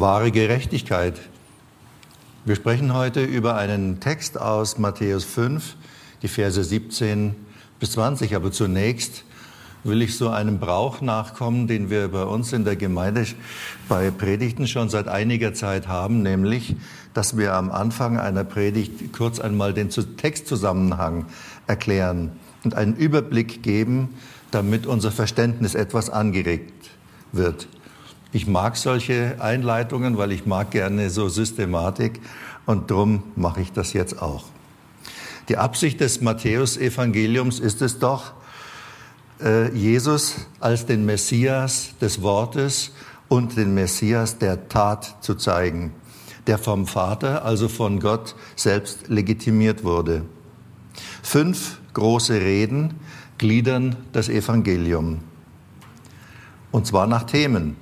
wahre Gerechtigkeit. Wir sprechen heute über einen Text aus Matthäus 5, die Verse 17 bis 20. Aber zunächst will ich so einem Brauch nachkommen, den wir bei uns in der Gemeinde bei Predigten schon seit einiger Zeit haben, nämlich, dass wir am Anfang einer Predigt kurz einmal den Textzusammenhang erklären und einen Überblick geben, damit unser Verständnis etwas angeregt wird. Ich mag solche Einleitungen, weil ich mag gerne so Systematik und darum mache ich das jetzt auch. Die Absicht des Matthäusevangeliums ist es doch, äh, Jesus als den Messias des Wortes und den Messias der Tat zu zeigen, der vom Vater, also von Gott selbst legitimiert wurde. Fünf große Reden gliedern das Evangelium. Und zwar nach Themen.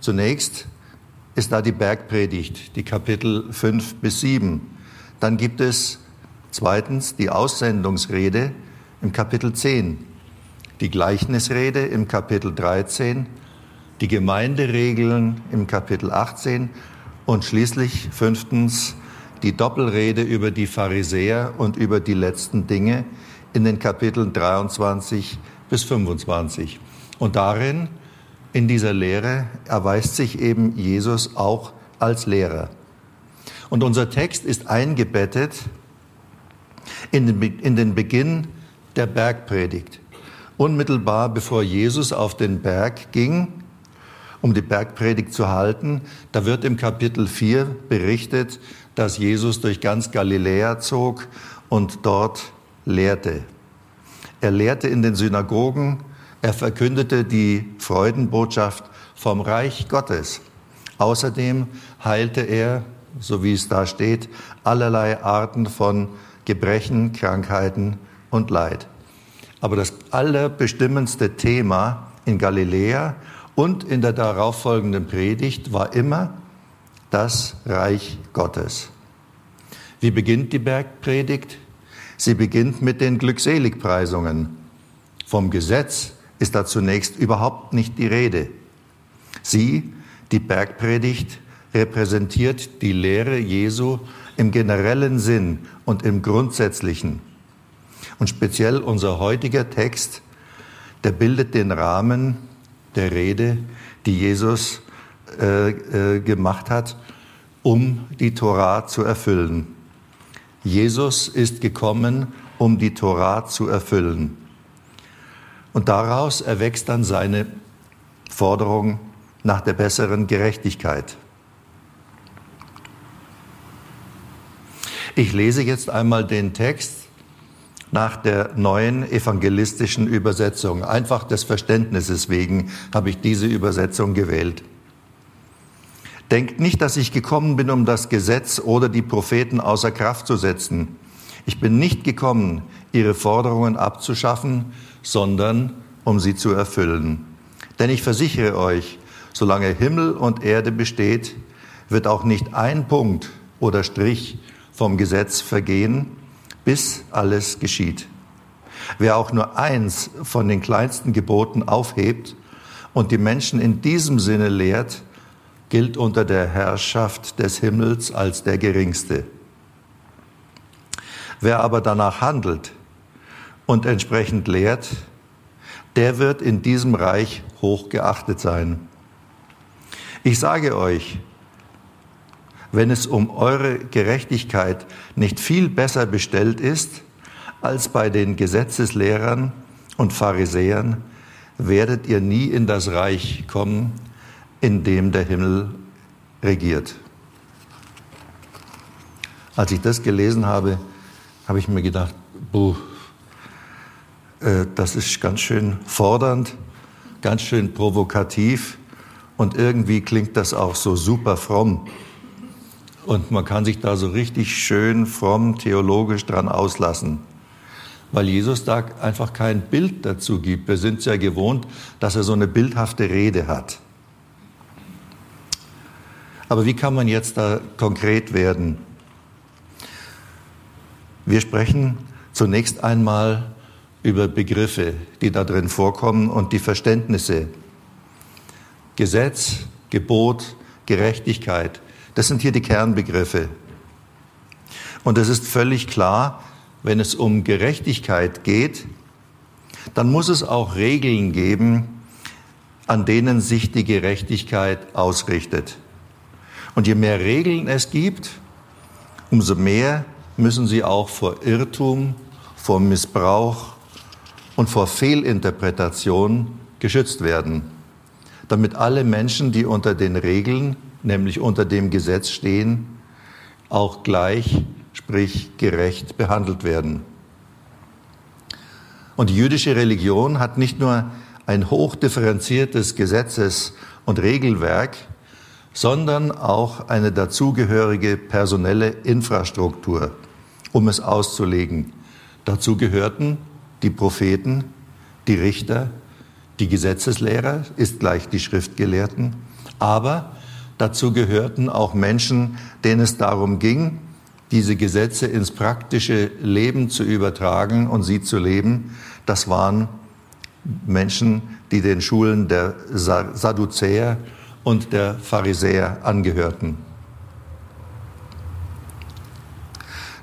Zunächst ist da die Bergpredigt, die Kapitel 5 bis 7. Dann gibt es zweitens die Aussendungsrede im Kapitel 10, die Gleichnisrede im Kapitel 13, die Gemeinderegeln im Kapitel 18 und schließlich fünftens die Doppelrede über die Pharisäer und über die letzten Dinge in den Kapiteln 23 bis 25. Und darin in dieser Lehre erweist sich eben Jesus auch als Lehrer. Und unser Text ist eingebettet in den, in den Beginn der Bergpredigt. Unmittelbar bevor Jesus auf den Berg ging, um die Bergpredigt zu halten, da wird im Kapitel 4 berichtet, dass Jesus durch ganz Galiläa zog und dort lehrte. Er lehrte in den Synagogen, er verkündete die Freudenbotschaft vom Reich Gottes. Außerdem heilte er, so wie es da steht, allerlei Arten von Gebrechen, Krankheiten und Leid. Aber das allerbestimmendste Thema in Galiläa und in der darauffolgenden Predigt war immer das Reich Gottes. Wie beginnt die Bergpredigt? Sie beginnt mit den Glückseligpreisungen. Vom Gesetz ist da zunächst überhaupt nicht die Rede. Sie, die Bergpredigt, repräsentiert die Lehre Jesu im generellen Sinn und im grundsätzlichen. Und speziell unser heutiger Text, der bildet den Rahmen der Rede, die Jesus äh, äh, gemacht hat, um die Torah zu erfüllen. Jesus ist gekommen, um die Torah zu erfüllen. Und daraus erwächst dann seine Forderung nach der besseren Gerechtigkeit. Ich lese jetzt einmal den Text nach der neuen evangelistischen Übersetzung. Einfach des Verständnisses wegen habe ich diese Übersetzung gewählt. Denkt nicht, dass ich gekommen bin, um das Gesetz oder die Propheten außer Kraft zu setzen. Ich bin nicht gekommen, ihre Forderungen abzuschaffen, sondern um sie zu erfüllen. Denn ich versichere euch, solange Himmel und Erde besteht, wird auch nicht ein Punkt oder Strich vom Gesetz vergehen, bis alles geschieht. Wer auch nur eins von den kleinsten Geboten aufhebt und die Menschen in diesem Sinne lehrt, gilt unter der Herrschaft des Himmels als der Geringste. Wer aber danach handelt und entsprechend lehrt, der wird in diesem Reich hoch geachtet sein. Ich sage euch, wenn es um eure Gerechtigkeit nicht viel besser bestellt ist als bei den Gesetzeslehrern und Pharisäern, werdet ihr nie in das Reich kommen, in dem der Himmel regiert. Als ich das gelesen habe, habe ich mir gedacht, buh, äh, das ist ganz schön fordernd, ganz schön provokativ Und irgendwie klingt das auch so super fromm. Und man kann sich da so richtig schön fromm theologisch dran auslassen. Weil Jesus da einfach kein Bild dazu gibt. Wir sind es ja gewohnt, dass er so eine bildhafte Rede hat. Aber wie kann man jetzt da konkret werden? Wir sprechen zunächst einmal über Begriffe, die da drin vorkommen und die Verständnisse. Gesetz, Gebot, Gerechtigkeit, das sind hier die Kernbegriffe. Und es ist völlig klar, wenn es um Gerechtigkeit geht, dann muss es auch Regeln geben, an denen sich die Gerechtigkeit ausrichtet. Und je mehr Regeln es gibt, umso mehr müssen sie auch vor Irrtum, vor Missbrauch und vor Fehlinterpretation geschützt werden, damit alle Menschen, die unter den Regeln, nämlich unter dem Gesetz stehen, auch gleich, sprich gerecht behandelt werden. Und die jüdische Religion hat nicht nur ein hochdifferenziertes Gesetzes- und Regelwerk, sondern auch eine dazugehörige personelle Infrastruktur, um es auszulegen. Dazu gehörten die Propheten, die Richter, die Gesetzeslehrer, ist gleich die Schriftgelehrten, aber dazu gehörten auch Menschen, denen es darum ging, diese Gesetze ins praktische Leben zu übertragen und sie zu leben. Das waren Menschen, die den Schulen der Sadduzäer und der Pharisäer angehörten.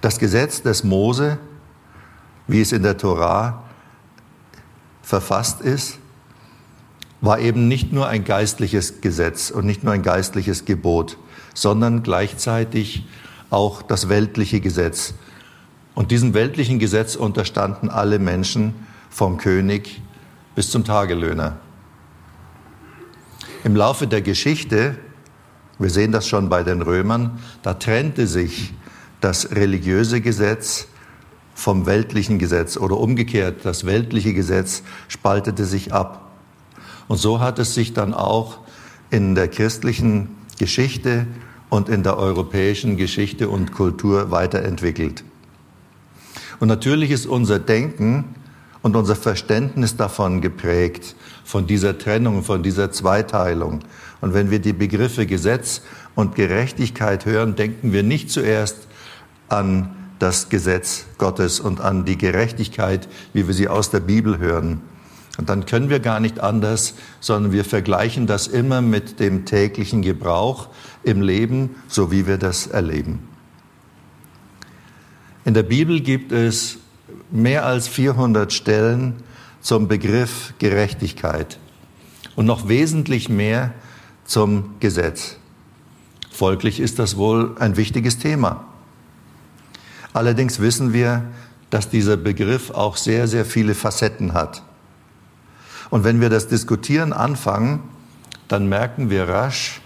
Das Gesetz des Mose wie es in der Torah verfasst ist, war eben nicht nur ein geistliches Gesetz und nicht nur ein geistliches Gebot, sondern gleichzeitig auch das weltliche Gesetz. Und diesem weltlichen Gesetz unterstanden alle Menschen vom König bis zum Tagelöhner. Im Laufe der Geschichte, wir sehen das schon bei den Römern, da trennte sich das religiöse Gesetz vom weltlichen Gesetz oder umgekehrt, das weltliche Gesetz spaltete sich ab. Und so hat es sich dann auch in der christlichen Geschichte und in der europäischen Geschichte und Kultur weiterentwickelt. Und natürlich ist unser Denken und unser Verständnis davon geprägt, von dieser Trennung, von dieser Zweiteilung. Und wenn wir die Begriffe Gesetz und Gerechtigkeit hören, denken wir nicht zuerst an das Gesetz Gottes und an die Gerechtigkeit, wie wir sie aus der Bibel hören. Und dann können wir gar nicht anders, sondern wir vergleichen das immer mit dem täglichen Gebrauch im Leben, so wie wir das erleben. In der Bibel gibt es mehr als 400 Stellen zum Begriff Gerechtigkeit und noch wesentlich mehr zum Gesetz. Folglich ist das wohl ein wichtiges Thema. Allerdings wissen wir, dass dieser Begriff auch sehr, sehr viele Facetten hat. Und wenn wir das Diskutieren anfangen, dann merken wir rasch,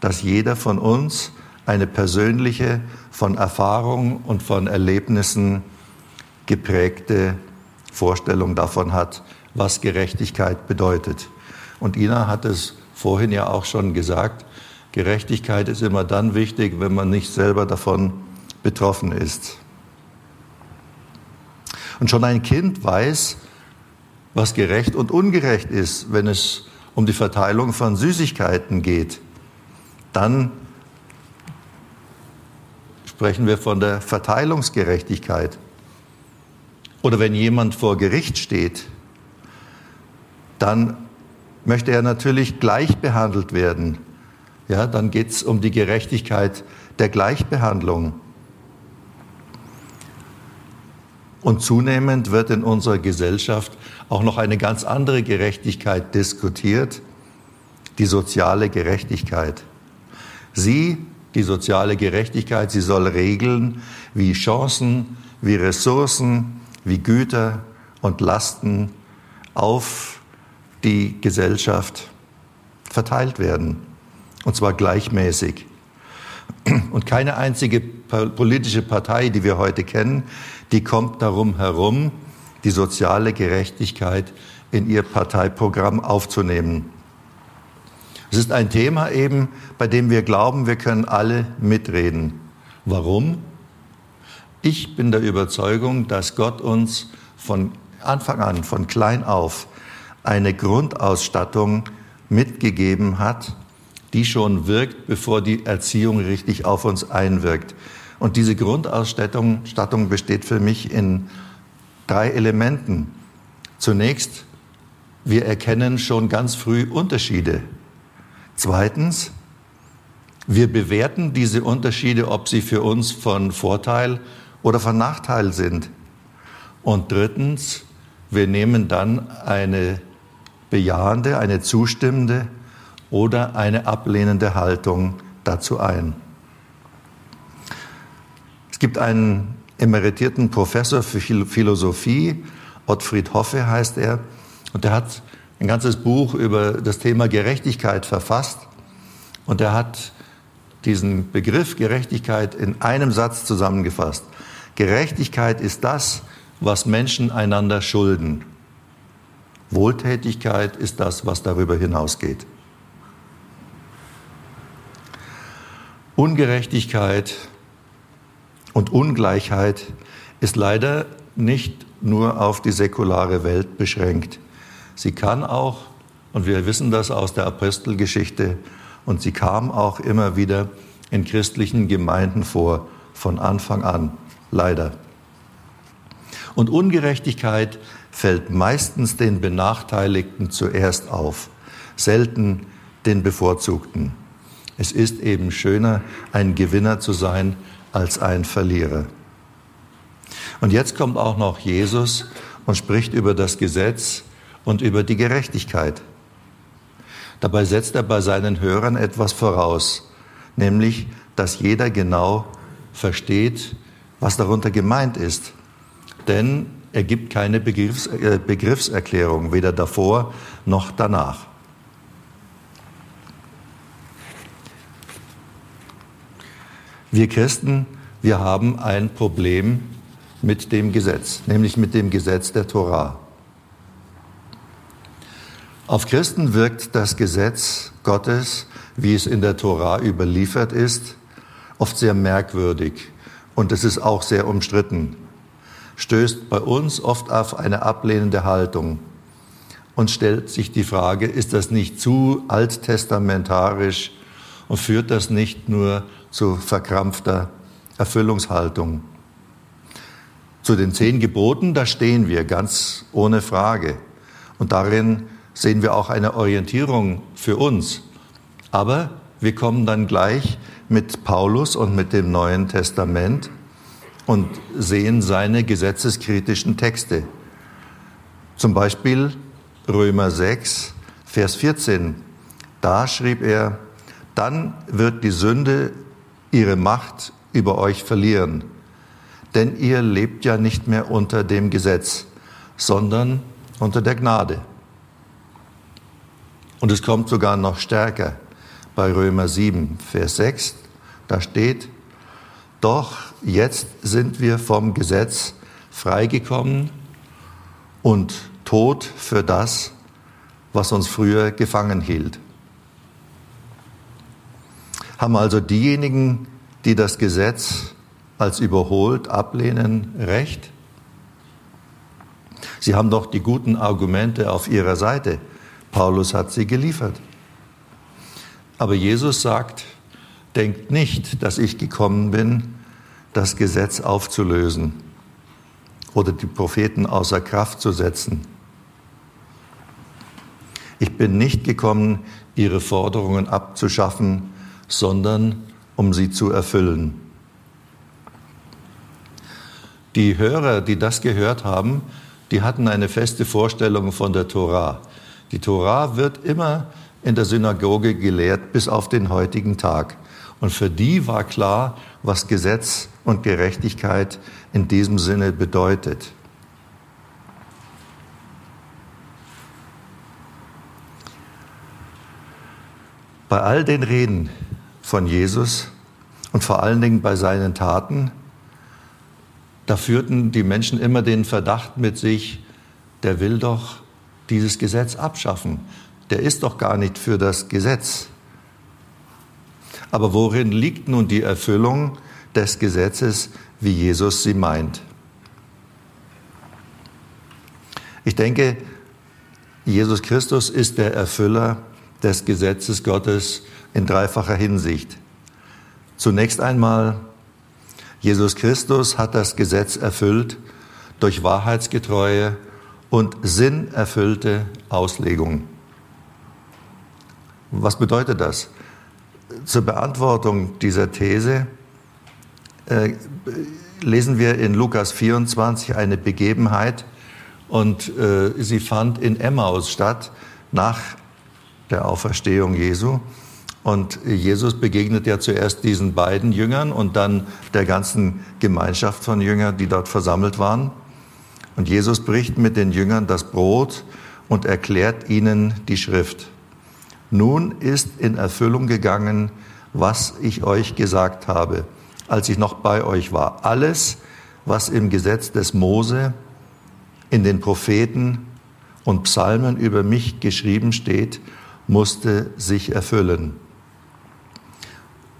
dass jeder von uns eine persönliche, von Erfahrungen und von Erlebnissen geprägte Vorstellung davon hat, was Gerechtigkeit bedeutet. Und Ina hat es vorhin ja auch schon gesagt, Gerechtigkeit ist immer dann wichtig, wenn man nicht selber davon betroffen ist. Und schon ein Kind weiß, was gerecht und ungerecht ist, wenn es um die Verteilung von Süßigkeiten geht. Dann sprechen wir von der Verteilungsgerechtigkeit. Oder wenn jemand vor Gericht steht, dann möchte er natürlich gleich behandelt werden. Ja, dann geht es um die Gerechtigkeit der Gleichbehandlung. Und zunehmend wird in unserer Gesellschaft auch noch eine ganz andere Gerechtigkeit diskutiert, die soziale Gerechtigkeit. Sie, die soziale Gerechtigkeit, sie soll regeln, wie Chancen, wie Ressourcen, wie Güter und Lasten auf die Gesellschaft verteilt werden. Und zwar gleichmäßig. Und keine einzige politische Partei, die wir heute kennen, die kommt darum herum, die soziale Gerechtigkeit in ihr Parteiprogramm aufzunehmen. Es ist ein Thema eben, bei dem wir glauben, wir können alle mitreden. Warum? Ich bin der Überzeugung, dass Gott uns von Anfang an, von klein auf, eine Grundausstattung mitgegeben hat, die schon wirkt, bevor die Erziehung richtig auf uns einwirkt. Und diese Grundausstattung besteht für mich in drei Elementen. Zunächst, wir erkennen schon ganz früh Unterschiede. Zweitens, wir bewerten diese Unterschiede, ob sie für uns von Vorteil oder von Nachteil sind. Und drittens, wir nehmen dann eine bejahende, eine zustimmende oder eine ablehnende Haltung dazu ein. Es gibt einen emeritierten Professor für Philosophie, Ottfried Hoffe heißt er, und der hat ein ganzes Buch über das Thema Gerechtigkeit verfasst. Und er hat diesen Begriff Gerechtigkeit in einem Satz zusammengefasst. Gerechtigkeit ist das, was Menschen einander schulden. Wohltätigkeit ist das, was darüber hinausgeht. Ungerechtigkeit und Ungleichheit ist leider nicht nur auf die säkulare Welt beschränkt. Sie kann auch, und wir wissen das aus der Apostelgeschichte, und sie kam auch immer wieder in christlichen Gemeinden vor, von Anfang an, leider. Und Ungerechtigkeit fällt meistens den Benachteiligten zuerst auf, selten den Bevorzugten. Es ist eben schöner, ein Gewinner zu sein, als ein Verlierer. Und jetzt kommt auch noch Jesus und spricht über das Gesetz und über die Gerechtigkeit. Dabei setzt er bei seinen Hörern etwas voraus, nämlich, dass jeder genau versteht, was darunter gemeint ist. Denn er gibt keine Begriffs äh, Begriffserklärung, weder davor noch danach. Wir Christen, wir haben ein Problem mit dem Gesetz, nämlich mit dem Gesetz der Torah. Auf Christen wirkt das Gesetz Gottes, wie es in der Torah überliefert ist, oft sehr merkwürdig und es ist auch sehr umstritten, stößt bei uns oft auf eine ablehnende Haltung und stellt sich die Frage, ist das nicht zu alttestamentarisch und führt das nicht nur zu verkrampfter Erfüllungshaltung? Zu den zehn Geboten, da stehen wir ganz ohne Frage. Und darin sehen wir auch eine Orientierung für uns. Aber wir kommen dann gleich mit Paulus und mit dem Neuen Testament und sehen seine gesetzeskritischen Texte. Zum Beispiel Römer 6, Vers 14. Da schrieb er, dann wird die Sünde ihre Macht über euch verlieren, denn ihr lebt ja nicht mehr unter dem Gesetz, sondern unter der Gnade. Und es kommt sogar noch stärker bei Römer 7, Vers 6. Da steht, doch jetzt sind wir vom Gesetz freigekommen und tot für das, was uns früher gefangen hielt. Haben also diejenigen, die das Gesetz als überholt ablehnen, recht? Sie haben doch die guten Argumente auf ihrer Seite. Paulus hat sie geliefert. Aber Jesus sagt, denkt nicht, dass ich gekommen bin, das Gesetz aufzulösen oder die Propheten außer Kraft zu setzen. Ich bin nicht gekommen, ihre Forderungen abzuschaffen, sondern um sie zu erfüllen. Die Hörer, die das gehört haben, die hatten eine feste Vorstellung von der Tora. Die Tora wird immer in der Synagoge gelehrt bis auf den heutigen Tag. Und für die war klar, was Gesetz und Gerechtigkeit in diesem Sinne bedeutet. Bei all den Reden von Jesus und vor allen Dingen bei seinen Taten, da führten die Menschen immer den Verdacht mit sich, der will doch dieses Gesetz abschaffen. der ist doch gar nicht für das Gesetz. Aber worin liegt nun die Erfüllung des Gesetzes, wie Jesus sie meint? Ich denke, Jesus Christus ist der Erfüller des Gesetzes Gottes in dreifacher Hinsicht. Zunächst einmal, Jesus Christus hat das Gesetz erfüllt durch wahrheitsgetreue und sinnerfüllte Auslegung. Was bedeutet das? Zur Beantwortung dieser These äh, lesen wir in Lukas 24 eine Begebenheit und äh, sie fand in Emmaus statt nach der Auferstehung Jesu. Und Jesus begegnet ja zuerst diesen beiden Jüngern und dann der ganzen Gemeinschaft von Jüngern, die dort versammelt waren. Und Jesus bricht mit den Jüngern das Brot und erklärt ihnen die Schrift. Nun ist in Erfüllung gegangen, was ich euch gesagt habe, als ich noch bei euch war. Alles, was im Gesetz des Mose, in den Propheten und Psalmen über mich geschrieben steht, musste sich erfüllen.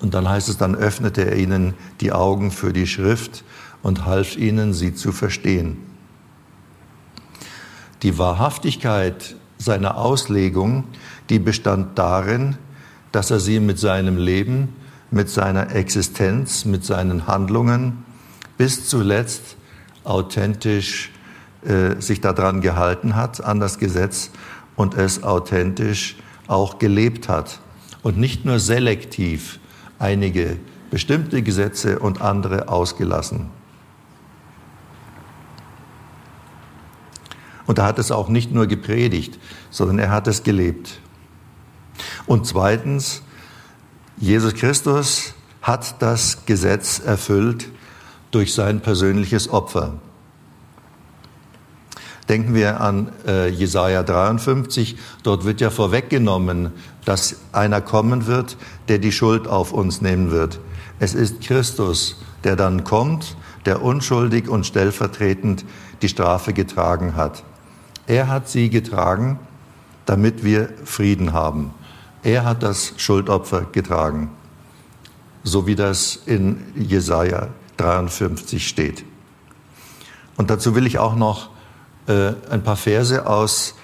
Und dann heißt es, dann öffnete er ihnen die Augen für die Schrift und half ihnen, sie zu verstehen. Die Wahrhaftigkeit seiner Auslegung die bestand darin, dass er sie mit seinem Leben, mit seiner Existenz, mit seinen Handlungen bis zuletzt authentisch äh, sich daran gehalten hat, an das Gesetz und es authentisch auch gelebt hat und nicht nur selektiv einige bestimmte Gesetze und andere ausgelassen. Und er hat es auch nicht nur gepredigt, sondern er hat es gelebt. Und zweitens, Jesus Christus hat das Gesetz erfüllt durch sein persönliches Opfer. Denken wir an äh, Jesaja 53. Dort wird ja vorweggenommen, dass einer kommen wird, der die Schuld auf uns nehmen wird. Es ist Christus, der dann kommt, der unschuldig und stellvertretend die Strafe getragen hat. Er hat sie getragen, damit wir Frieden haben. Er hat das Schuldopfer getragen, so wie das in Jesaja 53 steht. Und dazu will ich auch noch äh, ein paar Verse aus,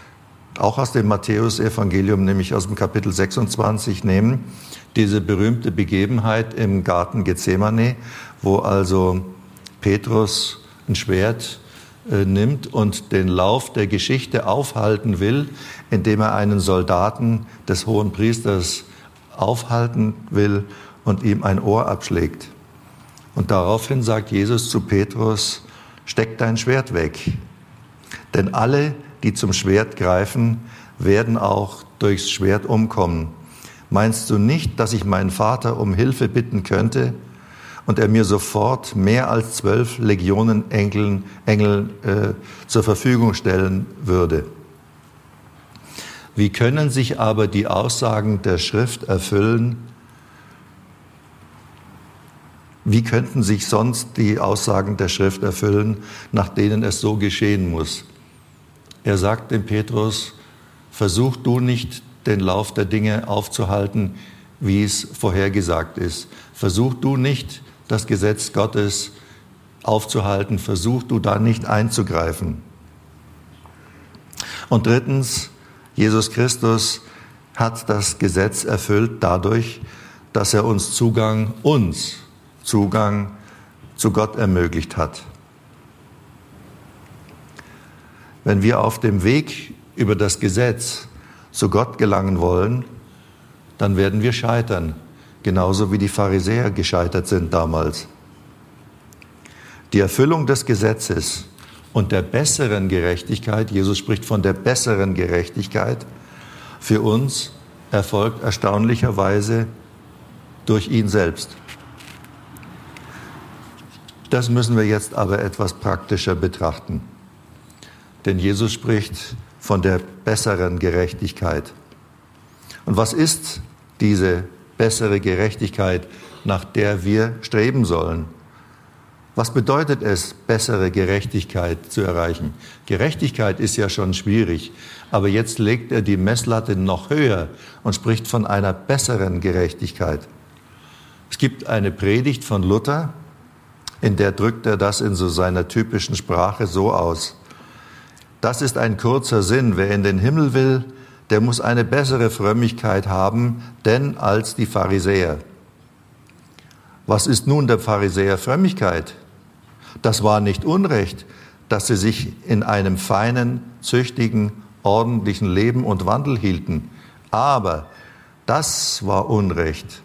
auch aus dem Matthäusevangelium, nämlich aus dem Kapitel 26 nehmen. Diese berühmte Begebenheit im Garten Gethsemane, wo also Petrus ein Schwert äh, nimmt und den Lauf der Geschichte aufhalten will, indem er einen Soldaten des hohen Priesters aufhalten will und ihm ein Ohr abschlägt. Und daraufhin sagt Jesus zu Petrus, steck dein Schwert weg. Denn alle, die zum Schwert greifen, werden auch durchs Schwert umkommen. Meinst du nicht, dass ich meinen Vater um Hilfe bitten könnte und er mir sofort mehr als zwölf Legionen Engeln, Engel äh, zur Verfügung stellen würde. Wie können sich aber die Aussagen der Schrift erfüllen? Wie könnten sich sonst die Aussagen der Schrift erfüllen, nach denen es so geschehen muss? Er sagt dem Petrus, versuch du nicht den Lauf der Dinge aufzuhalten, wie es vorhergesagt ist. Versuch du nicht das Gesetz Gottes aufzuhalten, versuch du da nicht einzugreifen. Und drittens, Jesus Christus hat das Gesetz erfüllt dadurch, dass er uns Zugang, uns Zugang zu Gott ermöglicht hat. Wenn wir auf dem Weg über das Gesetz zu Gott gelangen wollen, dann werden wir scheitern genauso wie die Pharisäer gescheitert sind damals. Die Erfüllung des Gesetzes und der besseren Gerechtigkeit, Jesus spricht von der besseren Gerechtigkeit, für uns erfolgt erstaunlicherweise durch ihn selbst. Das müssen wir jetzt aber etwas praktischer betrachten. Denn Jesus spricht von der besseren Gerechtigkeit. Und was ist diese bessere Gerechtigkeit, nach der wir streben sollen. Was bedeutet es, bessere Gerechtigkeit zu erreichen? Gerechtigkeit ist ja schon schwierig, aber jetzt legt er die Messlatte noch höher und spricht von einer besseren Gerechtigkeit. Es gibt eine Predigt von Luther, in der drückt er das in so seiner typischen Sprache so aus. Das ist ein kurzer Sinn. Wer in den Himmel will, der muss eine bessere Frömmigkeit haben, denn als die Pharisäer. Was ist nun der Pharisäer Frömmigkeit? Das war nicht Unrecht, dass sie sich in einem feinen, züchtigen, ordentlichen Leben und Wandel hielten. Aber das war Unrecht,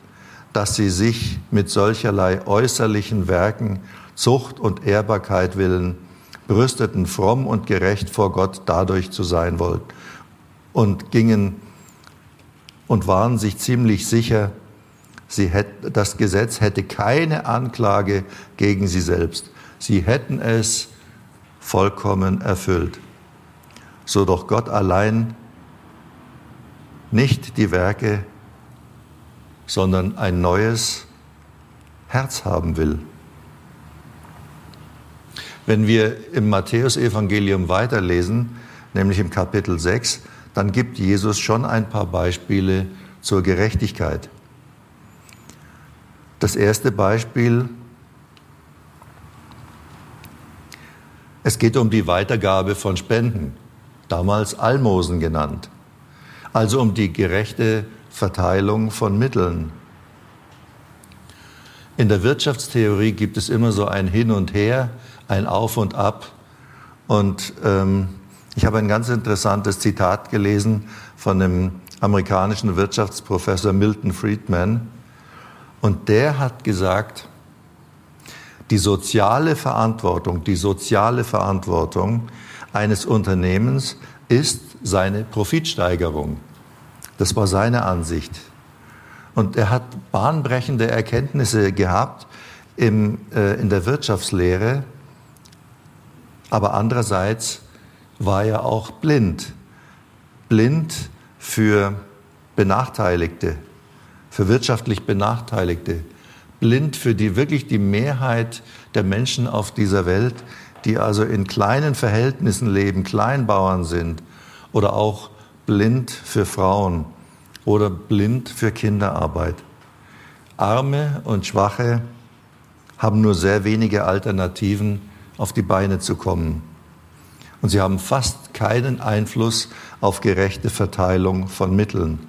dass sie sich mit solcherlei äußerlichen Werken, Zucht und Ehrbarkeit willen, brüsteten, fromm und gerecht vor Gott dadurch zu sein wollten und gingen und waren sich ziemlich sicher, hätte, das Gesetz hätte keine Anklage gegen sie selbst. Sie hätten es vollkommen erfüllt. So doch Gott allein nicht die Werke, sondern ein neues Herz haben will. Wenn wir im Matthäusevangelium weiterlesen, nämlich im Kapitel 6, dann gibt Jesus schon ein paar Beispiele zur Gerechtigkeit. Das erste Beispiel Es geht um die Weitergabe von Spenden, damals Almosen genannt, also um die gerechte Verteilung von Mitteln. In der Wirtschaftstheorie gibt es immer so ein Hin und Her, ein Auf und Ab. Und ähm, ich habe ein ganz interessantes Zitat gelesen von dem amerikanischen Wirtschaftsprofessor Milton Friedman. Und der hat gesagt, die soziale Verantwortung, die soziale Verantwortung eines Unternehmens ist seine Profitsteigerung. Das war seine Ansicht. Und er hat bahnbrechende Erkenntnisse gehabt im, äh, in der Wirtschaftslehre, aber andererseits war er auch blind. Blind für Benachteiligte, für wirtschaftlich Benachteiligte blind für die wirklich die Mehrheit der Menschen auf dieser Welt, die also in kleinen Verhältnissen leben, Kleinbauern sind oder auch blind für Frauen oder blind für Kinderarbeit. Arme und Schwache haben nur sehr wenige Alternativen, auf die Beine zu kommen. Und sie haben fast keinen Einfluss auf gerechte Verteilung von Mitteln.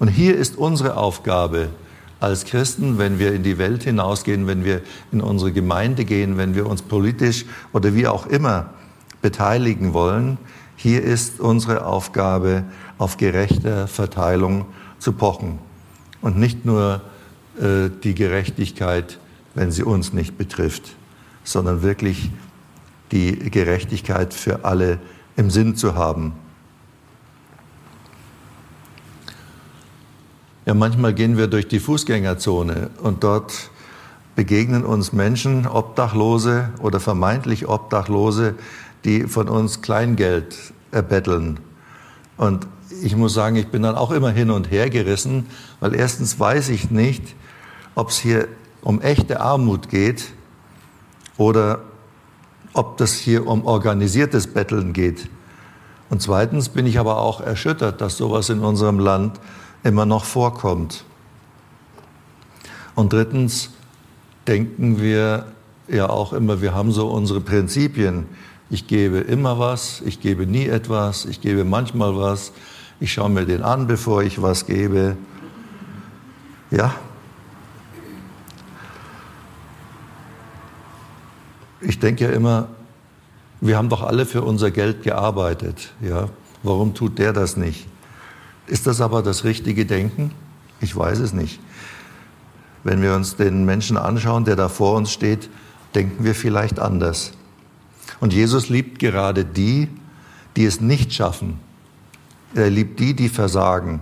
Und hier ist unsere Aufgabe, als Christen, wenn wir in die Welt hinausgehen, wenn wir in unsere Gemeinde gehen, wenn wir uns politisch oder wie auch immer beteiligen wollen. Hier ist unsere Aufgabe, auf gerechte Verteilung zu pochen. Und nicht nur äh, die Gerechtigkeit, wenn sie uns nicht betrifft, sondern wirklich die Gerechtigkeit für alle im Sinn zu haben. Ja, manchmal gehen wir durch die Fußgängerzone und dort begegnen uns Menschen, Obdachlose oder vermeintlich Obdachlose, die von uns Kleingeld erbetteln. Und ich muss sagen, ich bin dann auch immer hin und her gerissen, weil erstens weiß ich nicht, ob es hier um echte Armut geht oder ob das hier um organisiertes Betteln geht. Und zweitens bin ich aber auch erschüttert, dass sowas in unserem Land immer noch vorkommt. Und drittens denken wir ja auch immer, wir haben so unsere Prinzipien. Ich gebe immer was, ich gebe nie etwas, ich gebe manchmal was, ich schaue mir den an, bevor ich was gebe. Ja. Ich denke ja immer, wir haben doch alle für unser Geld gearbeitet. Ja. Warum tut der das nicht? Ist das aber das richtige Denken? Ich weiß es nicht. Wenn wir uns den Menschen anschauen, der da vor uns steht, denken wir vielleicht anders. Und Jesus liebt gerade die, die es nicht schaffen. Er liebt die, die versagen,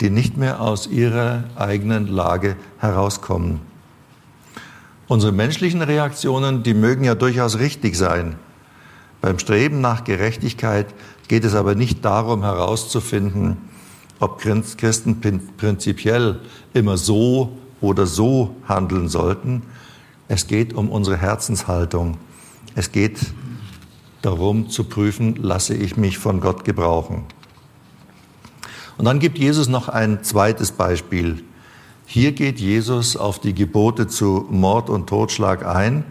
die nicht mehr aus ihrer eigenen Lage herauskommen. Unsere menschlichen Reaktionen, die mögen ja durchaus richtig sein. Beim Streben nach Gerechtigkeit geht es aber nicht darum herauszufinden, ob Christen prinzipiell immer so oder so handeln sollten Es geht um unsere Herzenshaltung. Es geht darum zu prüfen, lasse ich mich von Gott gebrauchen. Und dann gibt Jesus noch ein zweites Beispiel. Hier geht Jesus auf die Gebote zu Mord und Totschlag ein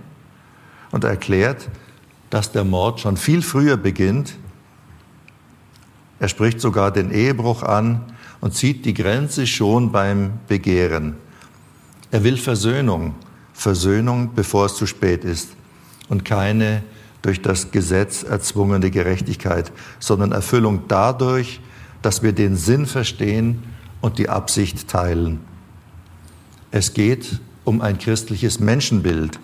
und erklärt, dass der Mord schon viel früher beginnt. Er spricht sogar den Ehebruch an und zieht die Grenze schon beim Begehren. Er will Versöhnung, Versöhnung, bevor es zu spät ist und keine durch das Gesetz erzwungene Gerechtigkeit, sondern Erfüllung dadurch, dass wir den Sinn verstehen und die Absicht teilen. Es geht um ein christliches Menschenbild.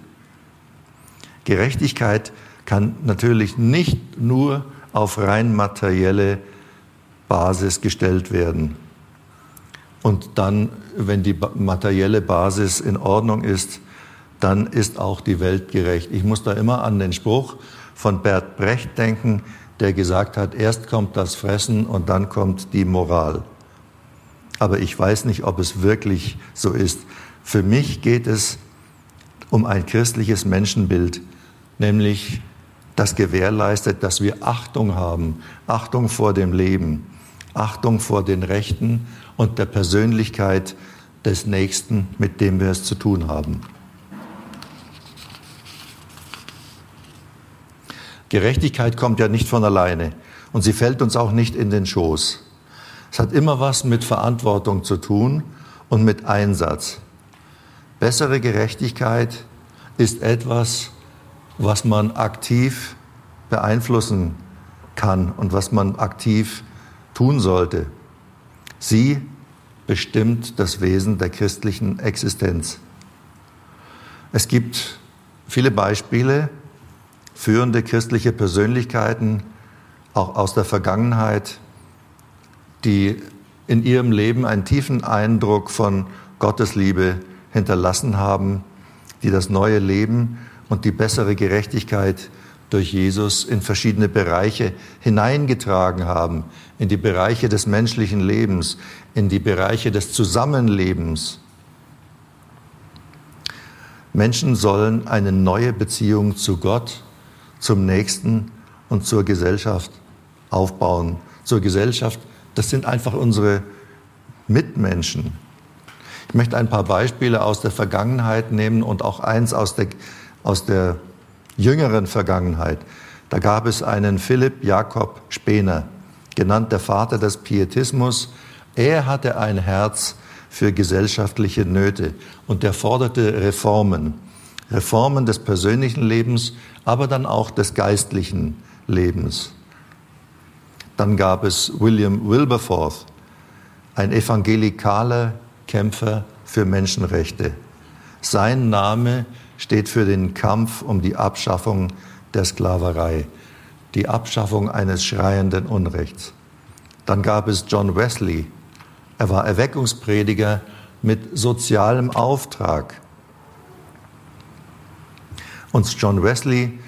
Gerechtigkeit kann natürlich nicht nur auf rein materielle Basis gestellt werden. Und dann, wenn die materielle Basis in Ordnung ist, dann ist auch die Welt gerecht. Ich muss da immer an den Spruch von Bert Brecht denken, der gesagt hat, erst kommt das Fressen und dann kommt die Moral. Aber ich weiß nicht, ob es wirklich so ist. Für mich geht es um ein christliches Menschenbild, nämlich das gewährleistet, dass wir Achtung haben, Achtung vor dem Leben, Achtung vor den Rechten und der Persönlichkeit des Nächsten, mit dem wir es zu tun haben. Gerechtigkeit kommt ja nicht von alleine und sie fällt uns auch nicht in den Schoß. Es hat immer was mit Verantwortung zu tun und mit Einsatz. Bessere Gerechtigkeit ist etwas, was man aktiv beeinflussen kann und was man aktiv tun sollte. Sie bestimmt das Wesen der christlichen Existenz. Es gibt viele Beispiele, führende christliche Persönlichkeiten, auch aus der Vergangenheit, die in ihrem Leben einen tiefen Eindruck von Gottes Liebe hinterlassen haben, die das neue Leben und die bessere Gerechtigkeit durch Jesus in verschiedene Bereiche hineingetragen haben, in die Bereiche des menschlichen Lebens, in die Bereiche des Zusammenlebens. Menschen sollen eine neue Beziehung zu Gott zum Nächsten und zur Gesellschaft aufbauen. Zur Gesellschaft, das sind einfach unsere Mitmenschen. Ich möchte ein paar Beispiele aus der Vergangenheit nehmen und auch eins aus der, aus der jüngeren Vergangenheit. Da gab es einen Philipp Jakob Spener, genannt der Vater des Pietismus. Er hatte ein Herz für gesellschaftliche Nöte und er forderte Reformen. Reformen des persönlichen Lebens, aber dann auch des geistlichen Lebens. Dann gab es William Wilberforce, ein evangelikaler Kämpfer für Menschenrechte. Sein Name steht für den Kampf um die Abschaffung der Sklaverei, die Abschaffung eines schreienden Unrechts. Dann gab es John Wesley. Er war Erweckungsprediger mit sozialem Auftrag. Und John Wesley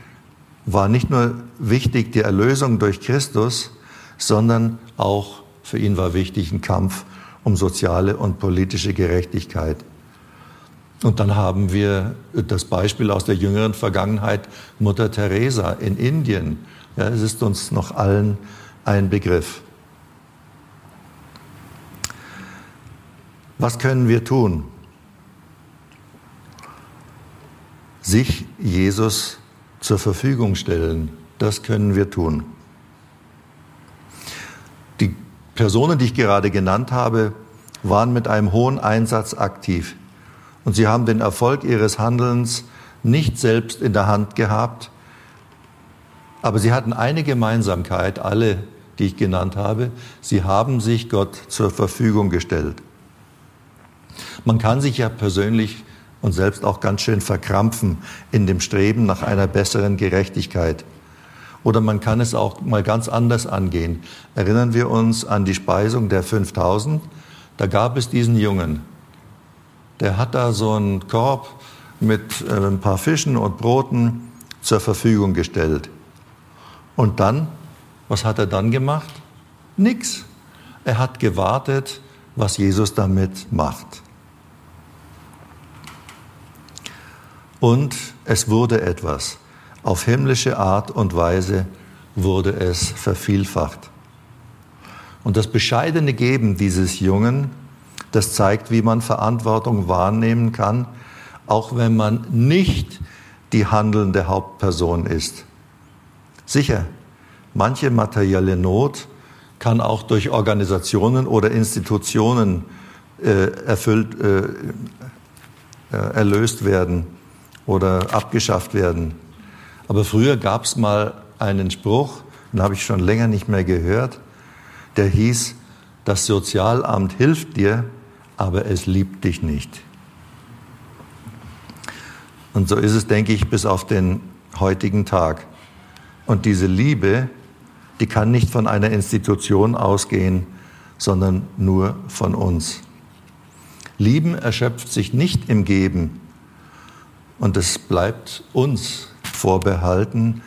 war nicht nur wichtig die Erlösung durch Christus, sondern auch für ihn war wichtig ein Kampf um soziale und politische Gerechtigkeit. Und dann haben wir das Beispiel aus der jüngeren Vergangenheit Mutter Teresa in Indien. Ja, es ist uns noch allen ein Begriff. Was können wir tun? sich Jesus zur Verfügung stellen. Das können wir tun. Die Personen, die ich gerade genannt habe, waren mit einem hohen Einsatz aktiv. Und sie haben den Erfolg ihres Handelns nicht selbst in der Hand gehabt, aber sie hatten eine Gemeinsamkeit, alle, die ich genannt habe. Sie haben sich Gott zur Verfügung gestellt. Man kann sich ja persönlich und selbst auch ganz schön verkrampfen in dem Streben nach einer besseren Gerechtigkeit. Oder man kann es auch mal ganz anders angehen. Erinnern wir uns an die Speisung der 5000. Da gab es diesen Jungen. Der hat da so einen Korb mit äh, ein paar Fischen und Broten zur Verfügung gestellt. Und dann, was hat er dann gemacht? Nix. Er hat gewartet, was Jesus damit macht. und es wurde etwas. Auf himmlische Art und Weise wurde es vervielfacht. Und das bescheidene Geben dieses Jungen, das zeigt, wie man Verantwortung wahrnehmen kann, auch wenn man nicht die handelnde Hauptperson ist. Sicher, manche materielle Not kann auch durch Organisationen oder Institutionen äh, erfüllt, äh, äh, erlöst werden oder abgeschafft werden. Aber früher gab es mal einen Spruch, den habe ich schon länger nicht mehr gehört, der hieß, das Sozialamt hilft dir, aber es liebt dich nicht. Und so ist es, denke ich, bis auf den heutigen Tag. Und diese Liebe, die kann nicht von einer Institution ausgehen, sondern nur von uns. Lieben erschöpft sich nicht im Geben und es bleibt uns vorbehalten,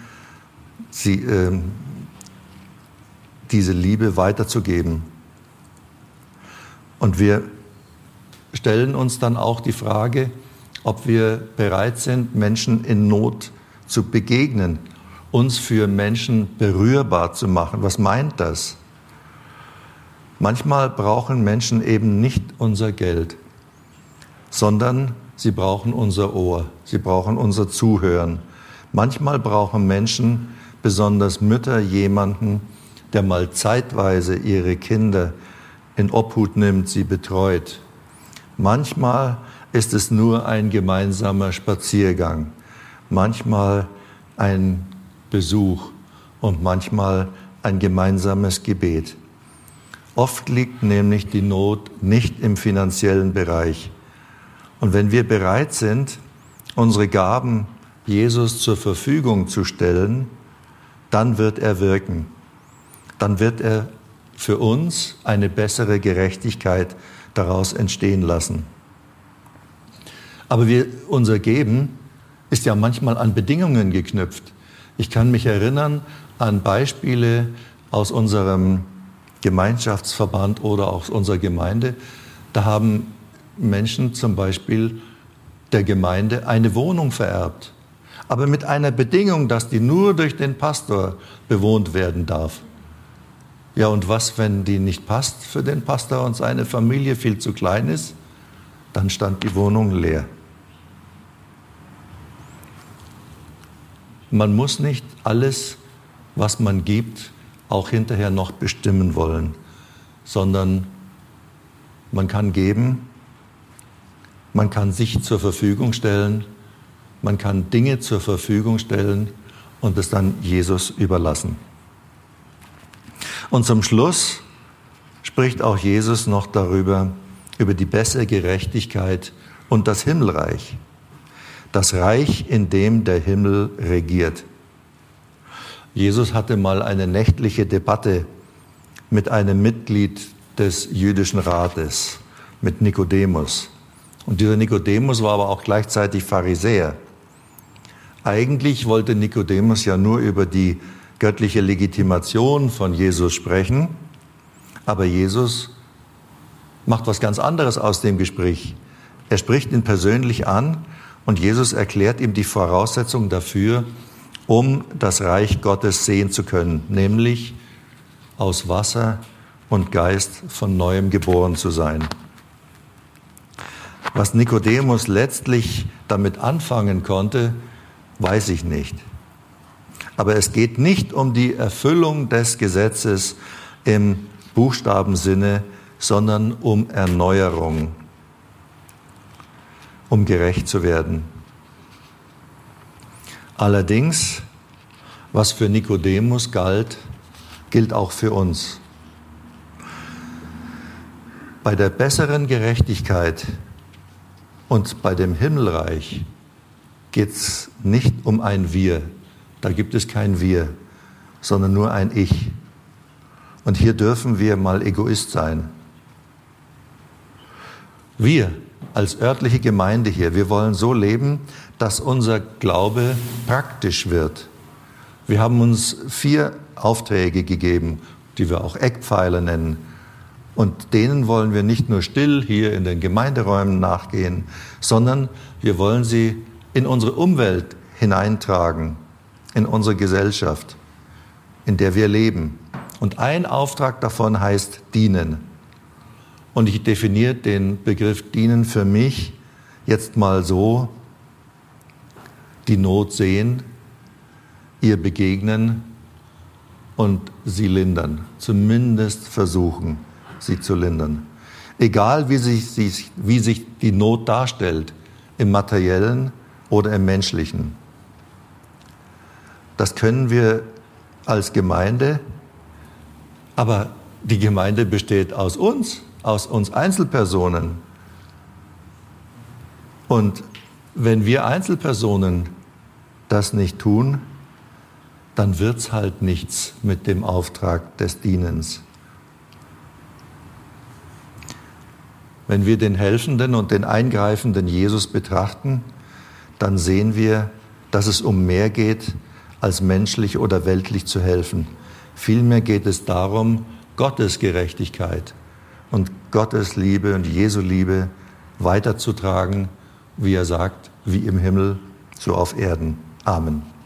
sie, äh, diese Liebe weiterzugeben. Und wir stellen uns dann auch die Frage, ob wir bereit sind, Menschen in Not zu begegnen, uns für Menschen berührbar zu machen. Was meint das? Manchmal brauchen Menschen eben nicht unser Geld, sondern sie brauchen unser Ohr, sie brauchen unser Zuhören. Manchmal brauchen Menschen, besonders Mütter, jemanden, der mal zeitweise ihre Kinder in Obhut nimmt, sie betreut. Manchmal ist es nur ein gemeinsamer Spaziergang, manchmal ein Besuch und manchmal ein gemeinsames Gebet. Oft liegt nämlich die Not nicht im finanziellen Bereich. Und wenn wir bereit sind, unsere Gaben Jesus zur Verfügung zu stellen, dann wird er wirken. Dann wird er für uns eine bessere Gerechtigkeit daraus entstehen lassen. Aber wir, unser Geben ist ja manchmal an Bedingungen geknüpft. Ich kann mich erinnern an Beispiele aus unserem Gemeinschaftsverband oder aus unserer Gemeinde. Da haben Menschen zum Beispiel der Gemeinde eine Wohnung vererbt, aber mit einer Bedingung, dass die nur durch den Pastor bewohnt werden darf. Ja, und was, wenn die nicht passt für den Pastor und seine Familie viel zu klein ist? Dann stand die Wohnung leer. Man muss nicht alles, was man gibt, auch hinterher noch bestimmen wollen, sondern man kann geben, man kann sich zur Verfügung stellen, man kann Dinge zur Verfügung stellen und es dann Jesus überlassen. Und zum Schluss spricht auch Jesus noch darüber, über die bessere Gerechtigkeit und das Himmelreich das Reich, in dem der Himmel regiert. Jesus hatte mal eine nächtliche Debatte mit einem Mitglied des jüdischen Rates, mit Nikodemus. Und dieser Nikodemus war aber auch gleichzeitig Pharisäer. Eigentlich wollte Nikodemus ja nur über die göttliche Legitimation von Jesus sprechen, aber Jesus macht was ganz anderes aus dem Gespräch. Er spricht ihn persönlich an und Jesus erklärt ihm die Voraussetzung dafür, um das Reich Gottes sehen zu können, nämlich aus Wasser und Geist von neuem geboren zu sein. Was Nikodemus letztlich damit anfangen konnte, weiß ich nicht. Aber es geht nicht um die Erfüllung des Gesetzes im Buchstabensinne, sondern um Erneuerung um gerecht zu werden. Allerdings, was für Nikodemus galt, gilt auch für uns. Bei der besseren Gerechtigkeit und bei dem Himmelreich geht es nicht um ein Wir. Da gibt es kein Wir, sondern nur ein Ich. Und hier dürfen wir mal Egoist sein. Wir als örtliche Gemeinde hier, wir wollen so leben, dass unser Glaube praktisch wird. Wir haben uns vier Aufträge gegeben, die wir auch Eckpfeiler nennen. Und denen wollen wir nicht nur still hier in den Gemeinderäumen nachgehen, sondern wir wollen sie in unsere Umwelt hineintragen, in unsere Gesellschaft, in der wir leben. Und ein Auftrag davon heißt dienen. Und ich definiere den Begriff dienen für mich jetzt mal so, die Not sehen, ihr begegnen und sie lindern, zumindest versuchen, sie zu lindern. Egal wie sich, wie sich die Not darstellt, im materiellen oder im menschlichen. Das können wir als Gemeinde, aber die Gemeinde besteht aus uns, aus uns Einzelpersonen. Und wenn wir Einzelpersonen das nicht tun, dann wird es halt nichts mit dem Auftrag des Dienens. Wenn wir den helfenden und den eingreifenden Jesus betrachten, dann sehen wir, dass es um mehr geht, als menschlich oder weltlich zu helfen. Vielmehr geht es darum, Gottes Gerechtigkeit und Gottes Liebe und Jesu Liebe weiterzutragen, wie er sagt, wie im Himmel, so auf Erden. Amen.